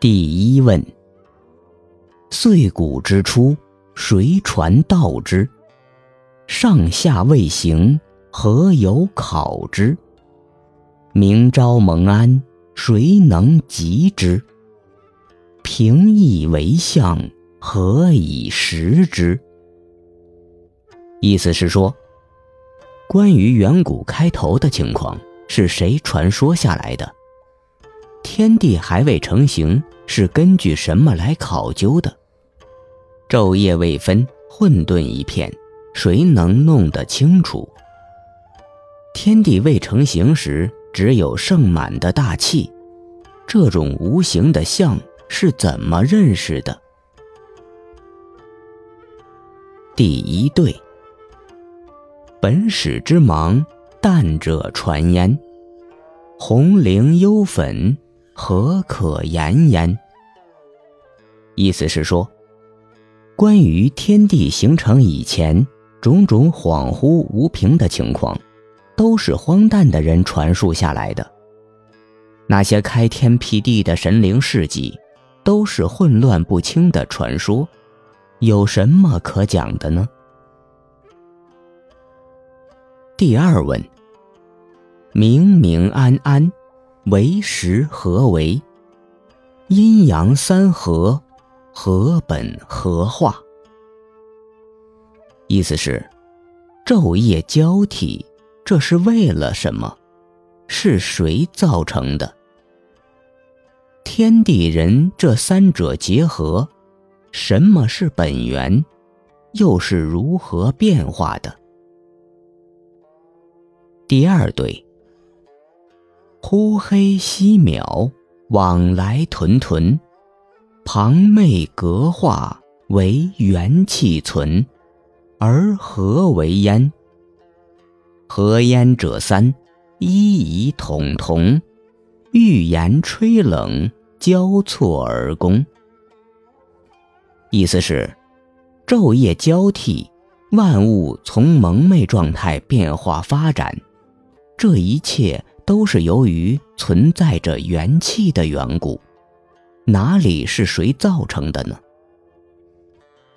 第一问：岁古之初，谁传道之？上下未行，何有考之？明朝蒙安，谁能及之？平易为相，何以识之？意思是说，关于远古开头的情况，是谁传说下来的？天地还未成形，是根据什么来考究的？昼夜未分，混沌一片，谁能弄得清楚？天地未成形时，只有盛满的大气，这种无形的象是怎么认识的？第一对，本始之芒，淡者传焉，红灵幽粉。何可言焉？意思是说，关于天地形成以前种种恍惚无凭的情况，都是荒诞的人传述下来的。那些开天辟地的神灵事迹，都是混乱不清的传说，有什么可讲的呢？第二问：明明安安。为时何为？阴阳三合，合本合化。意思是，昼夜交替，这是为了什么？是谁造成的？天地人这三者结合，什么是本源？又是如何变化的？第二对。忽黑夕渺，往来屯屯，旁昧隔化，为元气存，而何为焉？何焉者三，一以统同，欲言吹冷，交错而攻。意思是，昼夜交替，万物从蒙昧状态变化发展，这一切。都是由于存在着元气的缘故，哪里是谁造成的呢？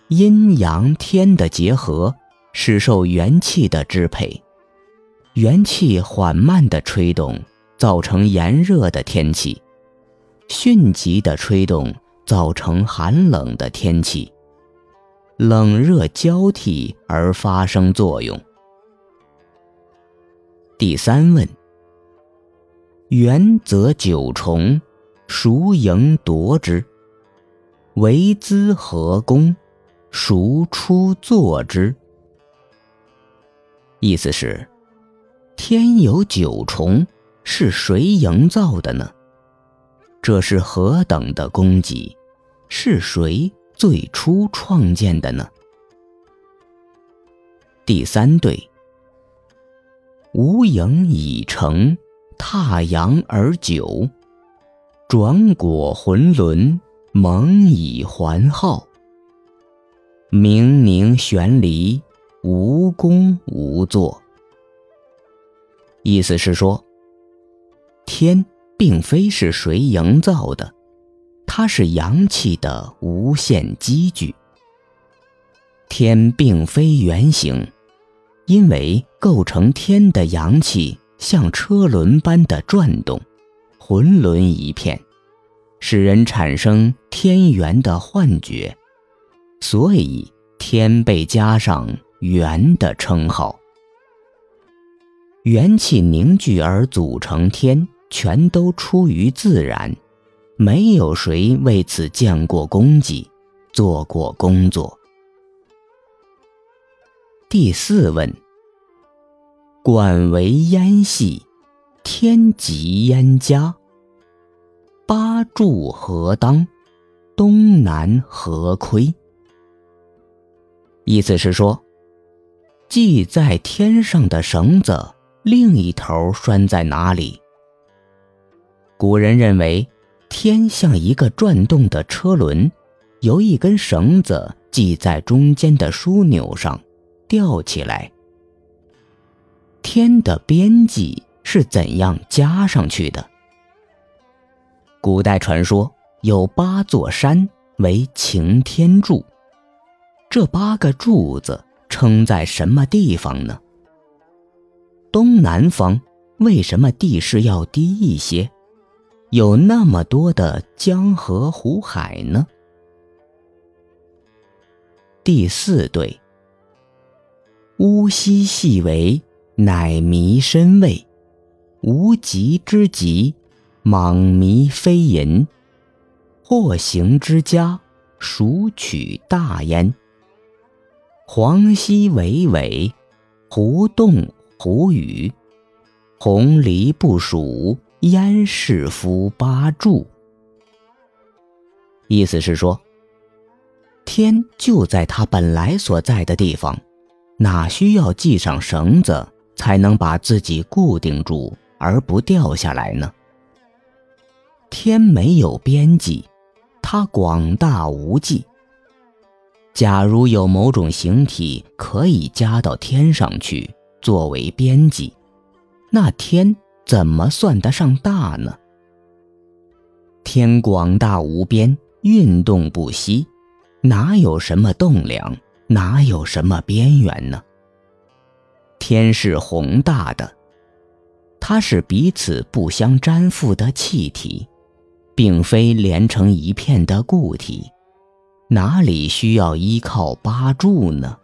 阴阳天的结合是受元气的支配，元气缓慢的吹动，造成炎热的天气；迅疾的吹动，造成寒冷的天气，冷热交替而发生作用。第三问。元则九重，孰迎夺之？为资何功？孰出作之？意思是，天有九重，是谁营造的呢？这是何等的功绩？是谁最初创建的呢？第三对，无影已成。踏阳而久，转果浑沦，蒙以环浩。冥冥悬离，无功无作。意思是说，天并非是谁营造的，它是阳气的无限积聚。天并非圆形，因为构成天的阳气。像车轮般的转动，浑沌一片，使人产生天元的幻觉，所以天被加上元的称号。元气凝聚而组成天，全都出于自然，没有谁为此建过功绩，做过工作。第四问。管为焉系，天极焉家。八柱何当？东南何亏？意思是说，系在天上的绳子另一头拴在哪里？古人认为，天像一个转动的车轮，由一根绳子系在中间的枢纽上，吊起来。天的边际是怎样加上去的？古代传说，有八座山为擎天柱。这八个柱子撑在什么地方呢？东南方为什么地势要低一些？有那么多的江河湖海呢？第四对，乌溪细为乃迷身位，无极之极，莽迷非淫。或行之家，孰取大焉？黄溪巍巍，湖动胡语，红梨不属，焉是夫八柱？意思是说。天就在他本来所在的地方，哪需要系上绳子才能把自己固定住而不掉下来呢？天没有边际，它广大无际。假如有某种形体可以加到天上去作为边际，那天怎么算得上大呢？天广大无边，运动不息。哪有什么栋梁，哪有什么边缘呢？天是宏大的，它是彼此不相粘附的气体，并非连成一片的固体，哪里需要依靠八柱呢？